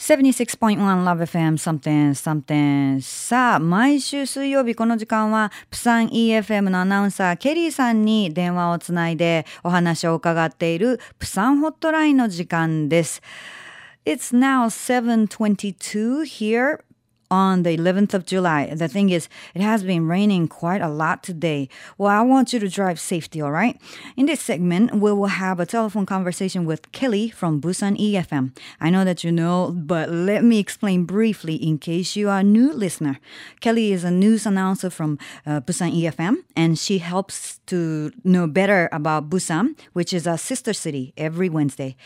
76.1 Love FM something something. さあ毎週水曜日この時間はプサン EFM のアナウンサーケリーさんに電話をつないでお話を伺っているプサンホットラインの時間です。It's now 7:22 here. On the 11th of July. The thing is, it has been raining quite a lot today. Well, I want you to drive safety, all right? In this segment, we will have a telephone conversation with Kelly from Busan EFM. I know that you know, but let me explain briefly in case you are a new listener. Kelly is a news announcer from uh, Busan EFM, and she helps to know better about Busan, which is a sister city, every Wednesday.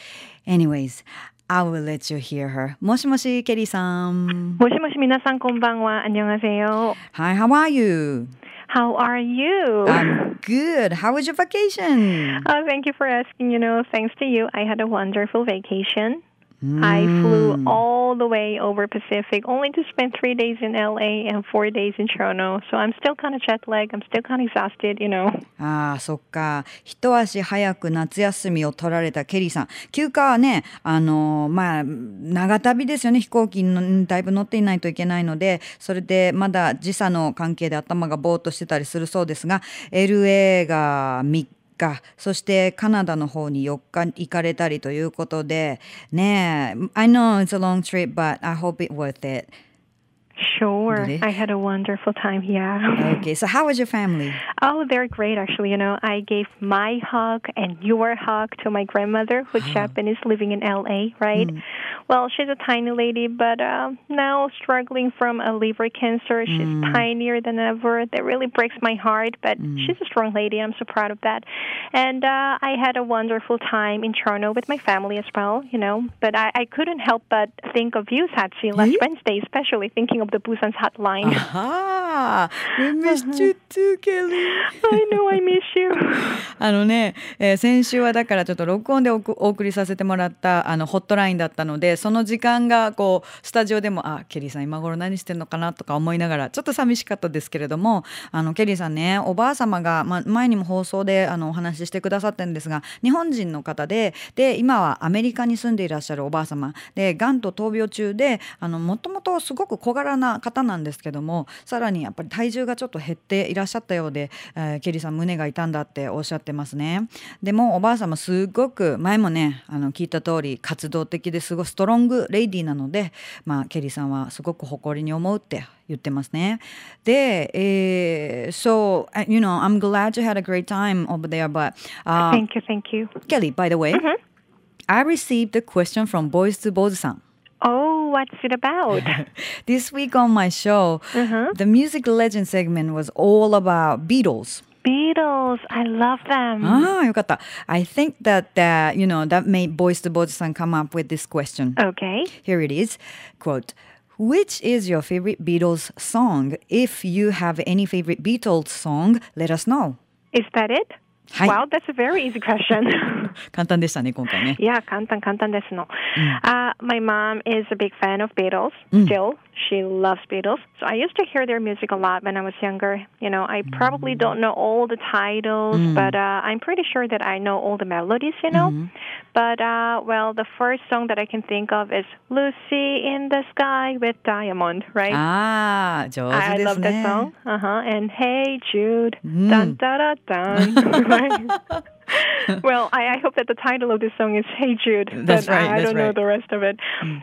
Anyways, I will let you hear her. もしもし、ケリーさん。もしもし皆さんこんばんは。안녕하세요. Hi, how are you? How are you? I'm good. How was your vacation? Oh, thank you for asking. You know, thanks to you, I had a wonderful vacation. I flew all the way over Pacific, only to spend three days in LA and four days in Toronto. So I'm still kind of jet lagged. I'm still kind of exhausted, you know. ああ、そっか。一足早く夏休みを取られたケリーさん。休暇はね、あの、まあ、長旅ですよね。飛行機にだいぶ乗っていないといけないので、それでまだ時差の関係で頭がぼーっとしてたりするそうですが、LA が3日かそしてカナダの方に4日行かれたりということでねえ I know it's a long trip but I hope it worth it Sure. I had a wonderful time. Yeah. Okay, so how was your family? Oh, they're great, actually. You know, I gave my hug and your hug to my grandmother, who's Japanese, living in LA, right? Well, she's a tiny lady, but uh, now struggling from a liver cancer. She's tinier than ever. That really breaks my heart, but she's a strong lady. I'm so proud of that. And uh, I had a wonderful time in Toronto with my family as well, you know. But I, I couldn't help but think of you, Satsi, last Yeah? Wednesday, especially thinking of the Busan's hotline. Ah, we missed you too, Kelly. I know I miss you. あのね、えー先週はだからちょっと録音でおくお送りさせてもらったあのホットラインだったのでその時間がこうスタジオでもあケリーさん今頃何してんのかなとか思いながらちょっと寂しかったですけれどもあのケリーさんねおばあ様が、ま、前にも放送であのお話ししてくださってるんですが日本人の方でで今はアメリカに住んでいらっしゃるおばあ様でがんと闘病中でもともとすごく小柄な方なんですけどもさらにやっぱり体重がちょっと減っていらっしゃったようで、えーケリーさん胸が痛んだっておっしゃってますね。でもおばあ様すごく前もねあの聞いた通り活動的ですごいストロングレイディーなので、まあ、ケリーさんはすごく誇りに思うって言ってますね。で、えー so uh, you know I'm glad you had a great time over there but uh, Thank you, thank you. Kelly by the way I received a question from Boys to Boys さん Oh, what's it about? This week on my show, the music legend segment was all about Beatles. Beatles. I love them. ああ、よかった。I think that, that you know, that made Boys to Boys さん come up with this question. Okay. Here it is. Quote, Which is your favorite Beatles song? If you have any favorite Beatles song, let us know. Is that it? はい Wow, that's a very easy question. 簡単でしたね、今回ね。 yeah, 簡単簡単ですの。Uh, my mom is a big fan of Beatles. Still, she loves Beatles. So I used to hear their music a lot when I was younger. You know, I probably don't know all the titles, mm. but uh, I'm pretty sure that I know all the melodies, you know. Mm. But, uh, well, the first song that I can think of is Lucy in the Sky with Diamond, right? Ah, I, I love that song. Uh huh. And Hey Jude. Mm. Dun, da, da, dun. well, I, I hope that the title of this song is Hey Jude. That's but right, I, I that's don't know the rest of it.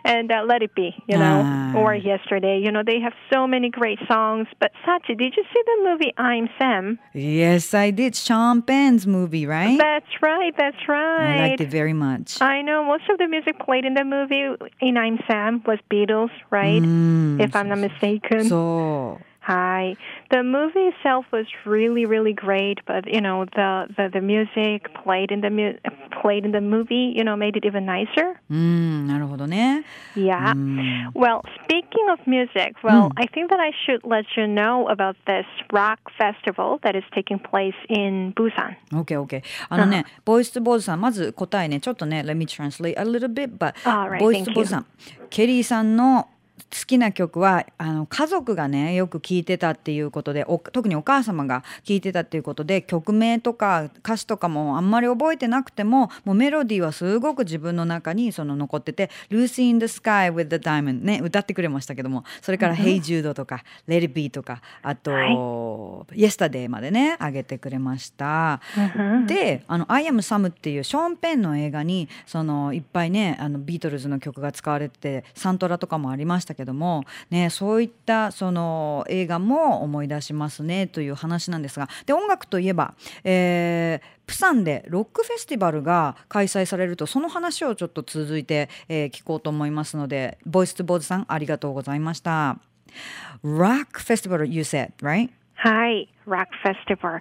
And uh, Let It Be, you know, Ah. or Yesterday. You know, they have so many great songs. But Sachi, did you see the movie I'm Sam? Yes, I did. Sean Penn's movie, right? That's right. That's right. I liked it very much. I know most of the music played in the movie in I'm Sam was Beatles, right? Mm, if I'm not mistaken. そう。Hi. The movie itself was really, really great, but you know the the, the music played in the mu- played in the movie, you know, made it even nicer. うん、なるほどね。 Yeah. Well, speaking of music, well, I think that I should let you know about this rock festival that is taking place in Busan. OK, OK. あのね、ボイスとボーズさん、まず答えね、ちょっとね、Let me translate a little bit, but Alright, ボイスと thank ボーズさん、ケリーさんの きな曲はあの家族がねよく聴いてたっていうことで特にお母様が聴いてたっていうことで曲名とか歌詞とかもあんまり覚えてなくてももうメロディーはすごく自分の中にその残ってて「Lucy in the Sky with the Diamond ね」歌ってくれましたけどもそれから「Hey Jude」とか「Let It Be」とかあと「はい、Yesterday」までね上げてくれました。であの「I am Sam」っていうショーン・ペンの映画にそのいっぱいねあのビートルズの曲が使われてサントラとかもありましたけども、ね、そういったその映画も思い出しますねという話なんですがで音楽といえば、えー、プサンでロックフェスティバルが開催されるとその話をちょっと続いて、えー、聞こうと思いますのでボイス・ボーズさんありがとうございました。Rock Festival you said, right? Hi, Rock Festival.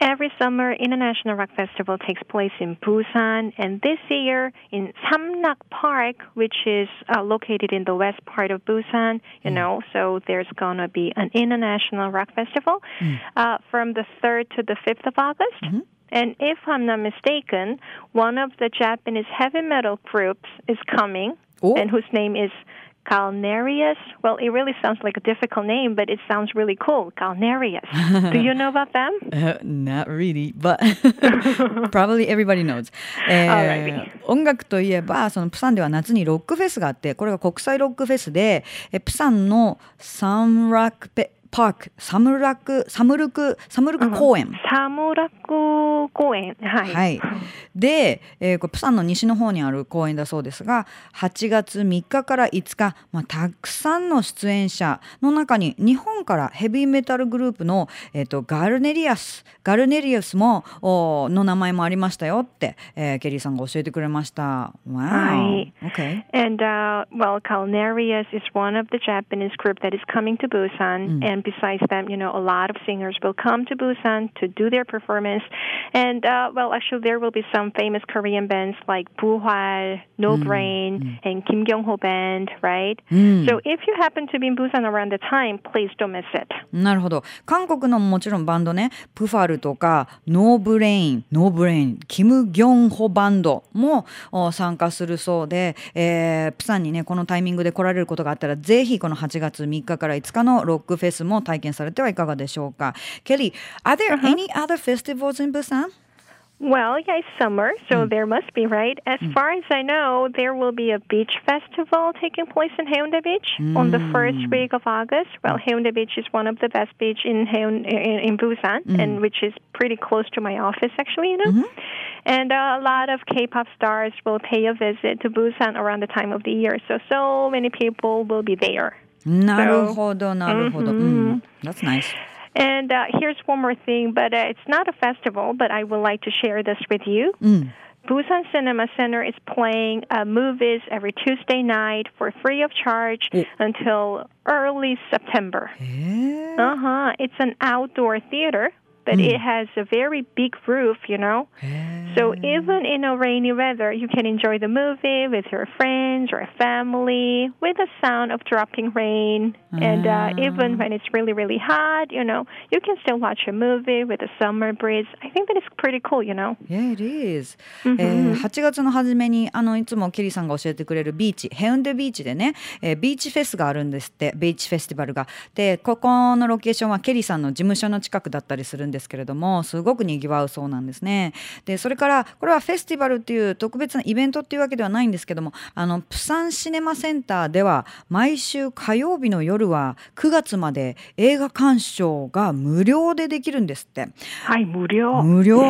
Every summer, International Rock Festival takes place in Busan, and this year in Samnak Park, which is uh, located in the west part of Busan, you mm. know, so there's gonna be an International Rock Festival mm. uh, from the 3rd to the 5th of August. Mm-hmm. And if I'm not mistaken, one of the Japanese heavy metal groups is coming, Ooh. and whose name is Calnarius. Well, it really sounds like a difficult name, but it sounds really cool. Calnarius. Do you know about them? Uh, not really, but probably everybody knows. えー、音楽といえばそのプサンでは夏にロックフェスがあってこれが国際ロックフェスでえプサンのサンラックペパークサムラクサムルクサムルク公園、サムラク公園はい、はい、で、えー、これプサンの西の方にある公園だそうですが8月3日から5日、まあ、たくさんの出演者の中に日本からヘビーメタルグループの、えーと、ガルネリアスガルネリアスもおの名前もありましたよって、えー、ケリーさんが教えてくれました。Wow. はい。Okay. And、uh, well, Calnarius is one of the Japanese group that is coming to Busan、うん besides them, you know, a lot of singers will come to Busan to do their performance. And, uh, well, actually, there will be some famous Korean bands like Buhwal, No Brain, mm. and Kim Kyung Ho Band, right? Mm. So if you happen to be in Busan around the time, please don't miss it. なるほど。韓国のもちろんバンドね、プファルとか、ノーブレイン、ノーブレイン、キム・ギョンホバンドも参加するそうで、えー、プサンにね、このタイミングで来られることがあったら、ぜひこの8月3日から5日のロックフェスも体験されてはいかがでしょうか。Kelly, are there uh-huh. any other festivals in Busan? Well, yeah, it's summer, so mm. there must be, right? As mm. far as I know, there will be a beach festival taking place in Haeundae Beach mm. on the first mm. week of August. Well, mm. Haeundae Beach is one of the best beach in Haeun, in, in Busan, mm. and which is pretty close to my office, actually, you know. Mm-hmm. And uh, a lot of K-pop stars will pay a visit to Busan around the time of the year, so so many people will be there. Naruhodo, mm-hmm. mm, that's nice. And uh, here's one more thing, but uh, it's not a festival, but I would like to share this with you. Mm. Busan Cinema Center is playing uh, movies every Tuesday night for free of charge oh. until early September. Uh huh. It's an outdoor theater but mm. it has a very big roof, you know. So even in a rainy weather, you can enjoy the movie with your friends or family with the sound of dropping rain. And uh, even when it's really, really hot, you know, you can still watch a movie with a summer breeze. I think that is pretty cool, you know. Yeah, it is. Mm-hmm. えー、8月の初めにあのいつもケリーさんが教えてくれるビーチヘウンデビーチでね、えー、ビーチフェスがあるんですってビーチフェスティバルが。でここのロケーションはケリーさんの事務所の近くだったりするんですですけれどもすごくにぎわうそうなんですね。でそれからこれはフェスティバルっていう特別なイベントっていうわけではないんですけどもあのプサンシネマセンターでは毎週火曜日の夜は9月まで映画鑑賞が無料でできるんですって。はい無料。無料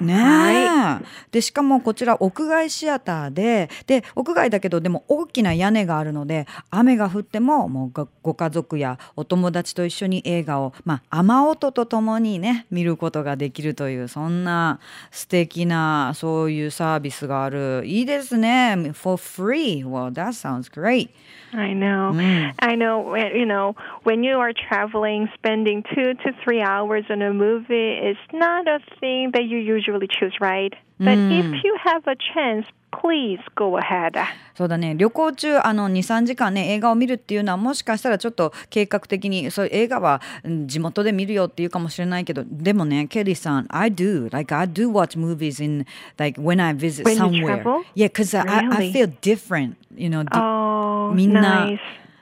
ね、はい、でしかもこちら屋外シアターでで屋外だけどでも大きな屋根があるので雨が降ってももうご家族やお友達と一緒に映画をまあ雨音とともにね見ることができるというそんな素敵なそういうサービスがあるいいですね for free well that sounds great I know. Mm. I know. You know, when you are traveling, spending two to three hours on a movie is not a thing that you usually choose, right? But mm. if you have a chance, please go ahead. そうだね旅行中あの23時間ね映画を見るっていうのはもしかしたらちょっと計画的にそう映画は地元で見るよっていうかもしれないけどでもねケリーさん I do like I do watch movies in like when I visit when somewhere yeah because really? I, I feel different you know、oh, みんな、nice.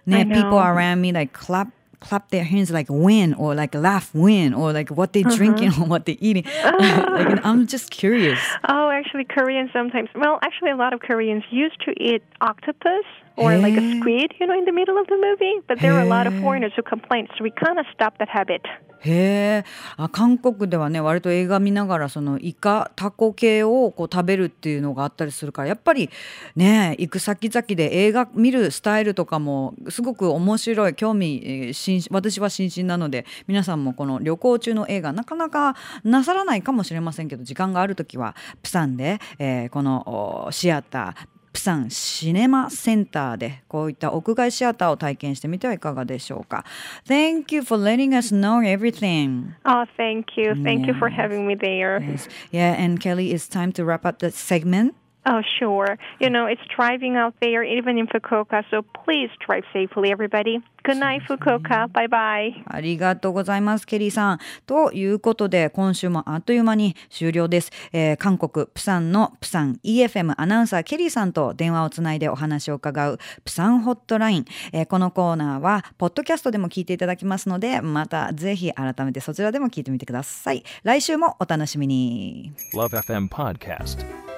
ね、I people around me like clap clap their hands like win or like laugh win or like what they're mm-hmm. drinking or what they're eating. like, I'm just curious. Oh, actually, Koreans sometimes. Well, actually, a lot of Koreans used to eat octopus or like a squid, you know, in the middle of the movie. But there are a lot of foreigners who complained, so we kind of stopped that habit. へえあ韓国ではね割と映画見ながらそのイカタコ系をこう食べるっていうのがあったりするからやっぱりね行く先々で映画見るスタイルとかもすごく面白い興味私は心身なので皆さんもこの旅行中の映画なかなかなさらないかもしれませんけど時間がある時はプサンで、えーこのおシアタープサンシネマセンターでこういった屋外シアターを体験してみてはいかがでしょうか Thank you for letting us know everything Oh, thank you. Thank you for Yes. having me there. Yes. Yeah, and Kelly, it's time to wrap up the segment. Oh, sure. You know, it's driving out there, even in Fukuoka, so please drive safely, everybody. Good night, Fukuoka. Bye bye. ありがとうございます、ケリーさん。ということで、今週もあっという間に終了です。えー韓国、プサンのプサン EFM アナウンサー、ケリーさんと電話をつないでお話を伺う、プサンホットライン。えーこのコーナーは、ポッドキャストでも聞いていただきますので、またぜひ改めてそちらでも聞いてみてください。来週もお楽しみに。Love FM Podcast.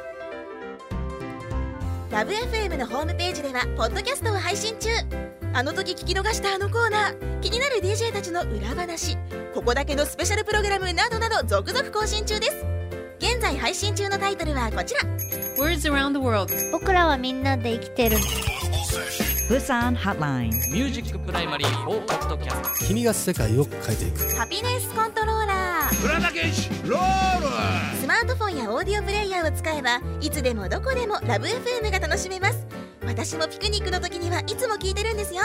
ラブ f m のホームページではポッドキャストを配信中。あの時聞き逃したあのコーナー。気になる DJ たちの裏話。ここだけのスペシャルプログラムなどなど続々更新中です。現在配信中のタイトルはこちら。Words around the world. 僕らはみんなで生きてる。 Busan Hotline。 Music Primary 4ポッドキャスト君が世界を変えていく。 Happiness Controller 浦田健士ロール。スマートフォンやオーディオプレイヤーを使えばいつでもどこでもラブ f m が楽しめます。私もピクニックの時にはいつも聞いてるんですよ。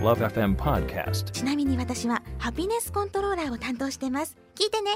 Love FM Podcast. ちなみに私はハピネスコントローラーを担当してます。聞いてね